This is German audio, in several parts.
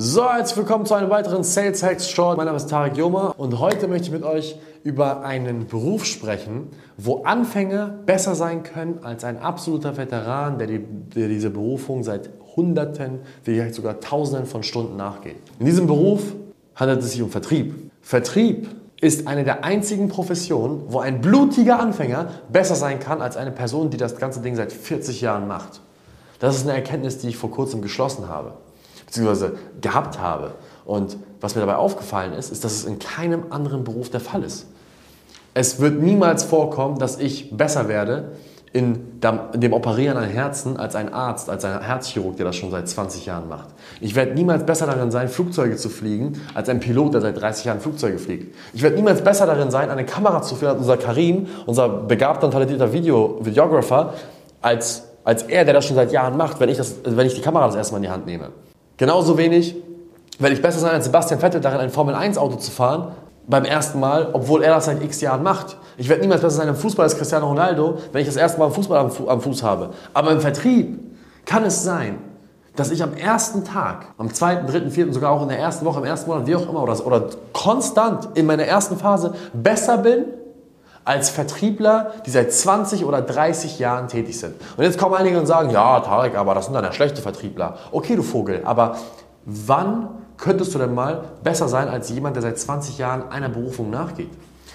So, herzlich willkommen zu einem weiteren Sales Hacks Short. Mein Name ist Tarek Joma und heute möchte ich mit euch über einen Beruf sprechen, wo Anfänger besser sein können als ein absoluter Veteran, der, die, der diese Berufung seit Hunderten, vielleicht sogar Tausenden von Stunden nachgeht. In diesem Beruf handelt es sich um Vertrieb. Vertrieb ist eine der einzigen Professionen, wo ein blutiger Anfänger besser sein kann als eine Person, die das ganze Ding seit 40 Jahren macht. Das ist eine Erkenntnis, die ich vor kurzem geschlossen habe beziehungsweise gehabt habe. Und was mir dabei aufgefallen ist, ist, dass es in keinem anderen Beruf der Fall ist. Es wird niemals vorkommen, dass ich besser werde in dem Operieren an Herzen als ein Arzt, als ein Herzchirurg, der das schon seit 20 Jahren macht. Ich werde niemals besser darin sein, Flugzeuge zu fliegen, als ein Pilot, der seit 30 Jahren Flugzeuge fliegt. Ich werde niemals besser darin sein, eine Kamera zu führen, als unser Karim, unser begabter und talentierter Video Videographer, als, als er, der das schon seit Jahren macht, wenn ich, das, wenn ich die Kamera das erste Mal in die Hand nehme. Genauso wenig werde ich besser sein als Sebastian Vettel darin, ein Formel-1-Auto zu fahren, beim ersten Mal, obwohl er das seit x Jahren macht. Ich werde niemals besser sein im Fußball als Cristiano Ronaldo, wenn ich das erste Mal im Fußball am, Fu am Fuß habe. Aber im Vertrieb kann es sein, dass ich am ersten Tag, am zweiten, dritten, vierten, sogar auch in der ersten Woche, im ersten Monat, wie auch immer, oder, oder konstant in meiner ersten Phase besser bin als Vertriebler, die seit 20 oder 30 Jahren tätig sind. Und jetzt kommen einige und sagen, ja, Tarek, aber das sind dann ja schlechte Vertriebler. Okay, du Vogel, aber wann könntest du denn mal besser sein als jemand, der seit 20 Jahren einer Berufung nachgeht?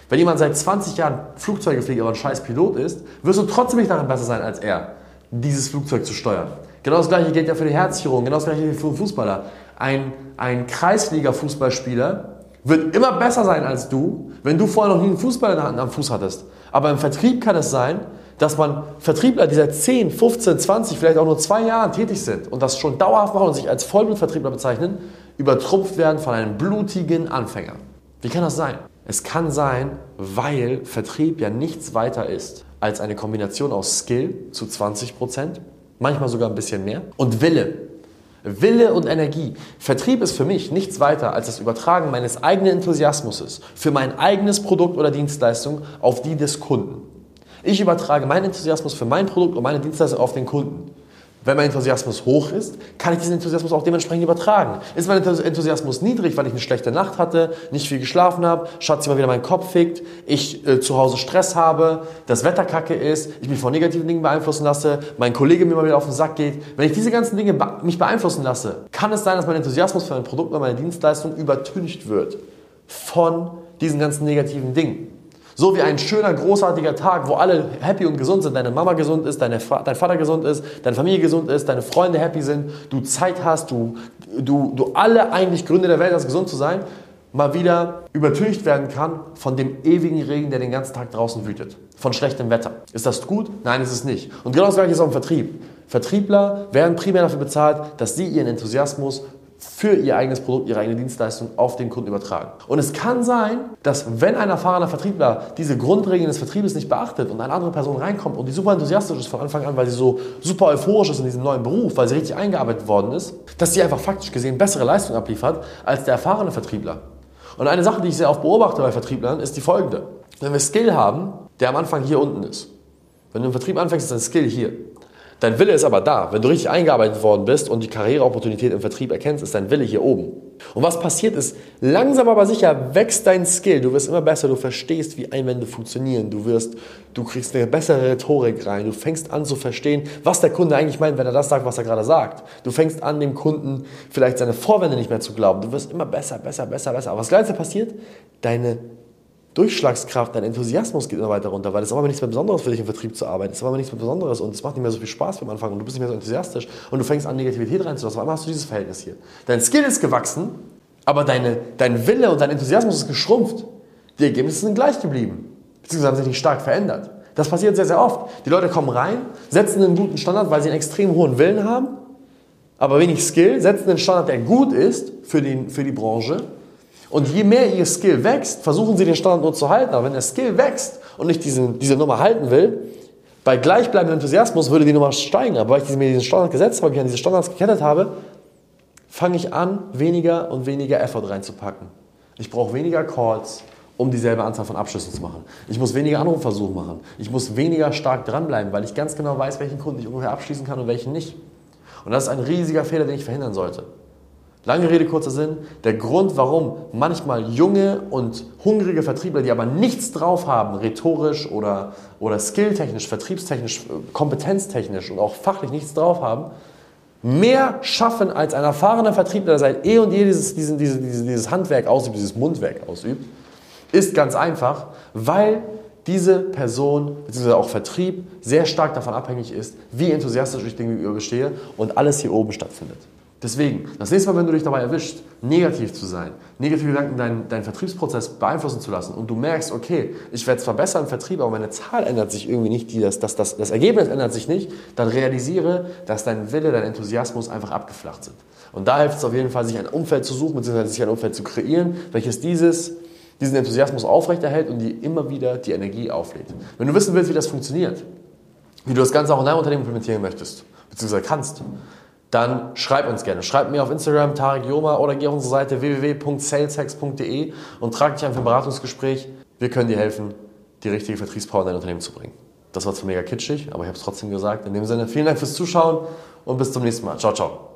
Wenn jemand seit 20 Jahren Flugzeuge fliegt, aber ein scheiß Pilot ist, wirst du trotzdem nicht darin besser sein als er, dieses Flugzeug zu steuern. Genau das gleiche gilt ja für die Herzchirurgen, genau das gleiche gilt für Fußballer. Ein, ein Kreisliga-Fußballspieler wird immer besser sein als du, wenn du vorher noch nie einen Fußball am Fuß hattest. Aber im Vertrieb kann es sein, dass man Vertriebler, die seit 10, 15, 20, vielleicht auch nur zwei Jahren tätig sind und das schon dauerhaft machen und sich als Vollblutvertriebler bezeichnen, übertrumpft werden von einem blutigen Anfänger. Wie kann das sein? Es kann sein, weil Vertrieb ja nichts weiter ist als eine Kombination aus Skill zu 20%, manchmal sogar ein bisschen mehr, und Wille. Wille und Energie. Vertrieb ist für mich nichts weiter als das Übertragen meines eigenen Enthusiasmus für mein eigenes Produkt oder Dienstleistung auf die des Kunden. Ich übertrage meinen Enthusiasmus für mein Produkt und meine Dienstleistung auf den Kunden. Wenn mein Enthusiasmus hoch ist, kann ich diesen Enthusiasmus auch dementsprechend übertragen. Ist mein Enthusiasmus niedrig, weil ich eine schlechte Nacht hatte, nicht viel geschlafen habe, Schatz immer wieder meinen Kopf fickt, ich äh, zu Hause Stress habe, das Wetter kacke ist, ich mich von negativen Dingen beeinflussen lasse, mein Kollege mir mal wieder auf den Sack geht. Wenn ich diese ganzen Dinge be mich beeinflussen lasse, kann es sein, dass mein Enthusiasmus für mein Produkt oder meine Dienstleistung übertüncht wird von diesen ganzen negativen Dingen. So wie ein schöner, großartiger Tag, wo alle happy und gesund sind, deine Mama gesund ist, deine, dein Vater gesund ist, deine Familie gesund ist, deine Freunde happy sind, du Zeit hast, du, du, du alle eigentlich Gründe der Welt hast, gesund zu sein, mal wieder übertüncht werden kann von dem ewigen Regen, der den ganzen Tag draußen wütet. Von schlechtem Wetter. Ist das gut? Nein, ist es nicht. Und genau das gleiche ist auch im Vertrieb. Vertriebler werden primär dafür bezahlt, dass sie ihren Enthusiasmus für ihr eigenes Produkt, ihre eigene Dienstleistung auf den Kunden übertragen. Und es kann sein, dass wenn ein erfahrener Vertriebler diese Grundregeln des Vertriebes nicht beachtet und eine andere Person reinkommt und die super enthusiastisch ist von Anfang an, weil sie so super euphorisch ist in diesem neuen Beruf, weil sie richtig eingearbeitet worden ist, dass sie einfach faktisch gesehen bessere Leistung abliefert als der erfahrene Vertriebler. Und eine Sache, die ich sehr oft beobachte bei Vertrieblern, ist die folgende. Wenn wir Skill haben, der am Anfang hier unten ist. Wenn du im Vertrieb anfängst, ist dein Skill hier. Dein Wille ist aber da. Wenn du richtig eingearbeitet worden bist und die Karriereopportunität im Vertrieb erkennst, ist dein Wille hier oben. Und was passiert ist, langsam aber sicher wächst dein Skill. Du wirst immer besser, du verstehst, wie Einwände funktionieren. Du wirst, du kriegst eine bessere Rhetorik rein. Du fängst an zu verstehen, was der Kunde eigentlich meint, wenn er das sagt, was er gerade sagt. Du fängst an, dem Kunden vielleicht seine Vorwände nicht mehr zu glauben. Du wirst immer besser, besser, besser, besser. Aber was Geilste passiert, deine Durchschlagskraft, dein Enthusiasmus geht immer weiter runter, weil es ist aber nichts mehr Besonderes für dich im Vertrieb zu arbeiten. Es ist aber nichts mehr Besonderes und es macht nicht mehr so viel Spaß am Anfang und du bist nicht mehr so enthusiastisch und du fängst an, Negativität reinzulassen. Einmal hast du dieses Verhältnis hier. Dein Skill ist gewachsen, aber deine, dein Wille und dein Enthusiasmus ist geschrumpft. Die Ergebnisse sind gleich geblieben, beziehungsweise haben sich nicht stark verändert. Das passiert sehr, sehr oft. Die Leute kommen rein, setzen einen guten Standard, weil sie einen extrem hohen Willen haben, aber wenig Skill, setzen einen Standard, der gut ist für die, für die Branche und je mehr ihr Skill wächst, versuchen sie den Standard nur zu halten. Aber wenn der Skill wächst und ich diese, diese Nummer halten will, bei gleichbleibendem Enthusiasmus würde die Nummer steigen. Aber weil ich mir diesen Standard gesetzt habe, weil ich an diese Standards gekettet habe, fange ich an, weniger und weniger Effort reinzupacken. Ich brauche weniger Calls, um dieselbe Anzahl von Abschlüssen zu machen. Ich muss weniger Anrufversuche machen. Ich muss weniger stark dranbleiben, weil ich ganz genau weiß, welchen Kunden ich ungefähr abschließen kann und welchen nicht. Und das ist ein riesiger Fehler, den ich verhindern sollte. Lange Rede, kurzer Sinn. Der Grund, warum manchmal junge und hungrige Vertriebler, die aber nichts drauf haben, rhetorisch oder, oder skilltechnisch, vertriebstechnisch, kompetenztechnisch und auch fachlich nichts drauf haben, mehr schaffen als ein erfahrener Vertriebler, der seit eh und je dieses, dieses, dieses, dieses Handwerk ausübt, dieses Mundwerk ausübt, ist ganz einfach, weil diese Person bzw. auch Vertrieb sehr stark davon abhängig ist, wie enthusiastisch ich dem gegenüber bestehe und alles hier oben stattfindet. Deswegen, das nächste Mal, wenn du dich dabei erwischt, negativ zu sein, negative Gedanken deinen, deinen Vertriebsprozess beeinflussen zu lassen und du merkst, okay, ich werde zwar besser im Vertrieb, aber meine Zahl ändert sich irgendwie nicht, das, das, das, das Ergebnis ändert sich nicht, dann realisiere, dass dein Wille, dein Enthusiasmus einfach abgeflacht sind. Und da hilft es auf jeden Fall, sich ein Umfeld zu suchen, beziehungsweise sich ein Umfeld zu kreieren, welches dieses, diesen Enthusiasmus aufrechterhält und die immer wieder die Energie auflädt. Wenn du wissen willst, wie das funktioniert, wie du das Ganze auch in deinem Unternehmen implementieren möchtest, beziehungsweise kannst, dann schreib uns gerne. Schreib mir auf Instagram Tarek Joma oder geh auf unsere Seite www.saleshex.de und trag dich ein für ein Beratungsgespräch. Wir können dir helfen, die richtige Vertriebspower in dein Unternehmen zu bringen. Das war zwar mega kitschig, aber ich habe es trotzdem gesagt. In dem Sinne, vielen Dank fürs Zuschauen und bis zum nächsten Mal. Ciao, ciao.